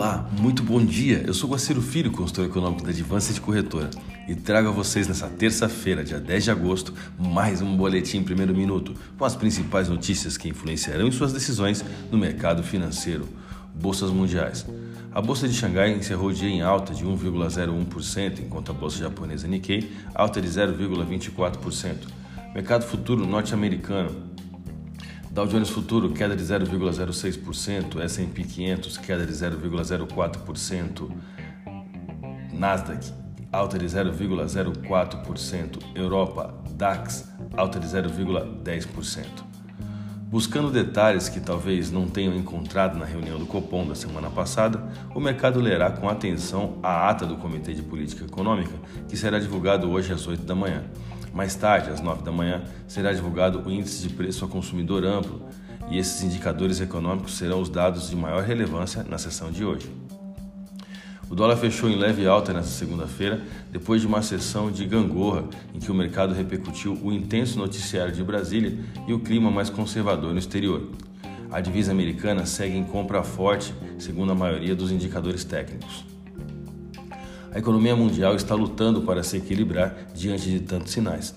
Olá, muito bom dia. Eu sou Guaciro Filho, consultor econômico da Advance de Corretora, e trago a vocês nessa terça-feira, dia 10 de agosto, mais um boletim primeiro minuto, com as principais notícias que influenciarão em suas decisões no mercado financeiro. Bolsas mundiais. A bolsa de Xangai encerrou o dia em alta de 1,01%, enquanto a bolsa japonesa Nikkei alta de 0,24%. Mercado futuro norte-americano Dow Jones Futuro queda de 0,06%, S&P 500 queda de 0,04%, Nasdaq alta de 0,04%, Europa DAX alta de 0,10%. Buscando detalhes que talvez não tenham encontrado na reunião do Copom da semana passada, o mercado lerá com atenção a ata do Comitê de Política Econômica, que será divulgado hoje às 8 da manhã. Mais tarde, às 9 da manhã, será divulgado o Índice de Preço ao Consumidor Amplo e esses indicadores econômicos serão os dados de maior relevância na sessão de hoje. O dólar fechou em leve alta nesta segunda-feira, depois de uma sessão de gangorra em que o mercado repercutiu o intenso noticiário de Brasília e o clima mais conservador no exterior. A divisa americana segue em compra forte, segundo a maioria dos indicadores técnicos. A economia mundial está lutando para se equilibrar diante de tantos sinais.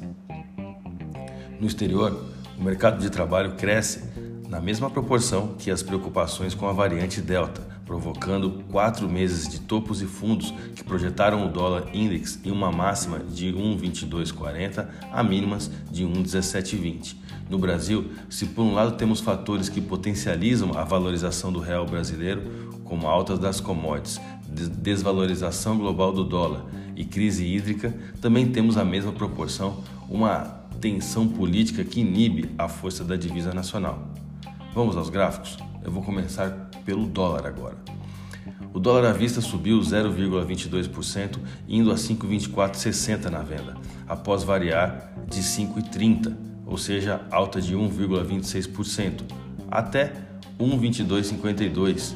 No exterior, o mercado de trabalho cresce na mesma proporção que as preocupações com a variante Delta, provocando quatro meses de topos e fundos que projetaram o dólar index em uma máxima de 1,2240 a mínimas de 1,1720. No Brasil, se por um lado temos fatores que potencializam a valorização do real brasileiro, como altas das commodities, desvalorização global do dólar e crise hídrica, também temos a mesma proporção uma tensão política que inibe a força da divisa nacional. Vamos aos gráficos? Eu vou começar pelo dólar agora. O dólar à vista subiu 0,22%, indo a 5,2460 na venda, após variar de 5,30, ou seja, alta de 1,26%, até 1,2252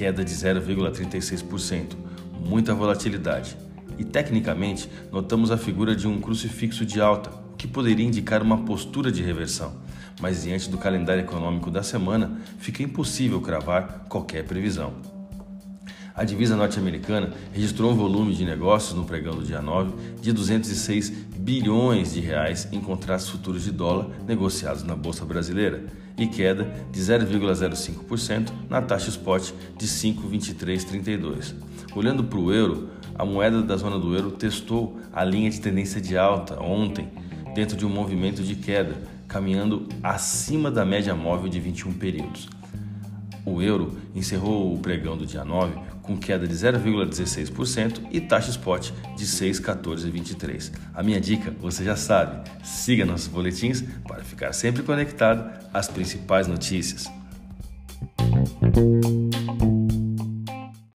queda de 0,36%, muita volatilidade. E tecnicamente, notamos a figura de um crucifixo de alta, o que poderia indicar uma postura de reversão, mas diante do calendário econômico da semana, fica impossível cravar qualquer previsão. A divisa norte-americana registrou um volume de negócios no pregão do dia 9 de 206 bilhões de reais em contratos futuros de dólar negociados na bolsa brasileira e queda de 0,05% na taxa spot de 5,2332. Olhando para o euro, a moeda da zona do euro testou a linha de tendência de alta ontem, dentro de um movimento de queda, caminhando acima da média móvel de 21 períodos. O euro encerrou o pregão do dia 9 com queda de 0,16% e taxa spot de 6,1423. A minha dica, você já sabe, siga nossos boletins para ficar sempre conectado às principais notícias.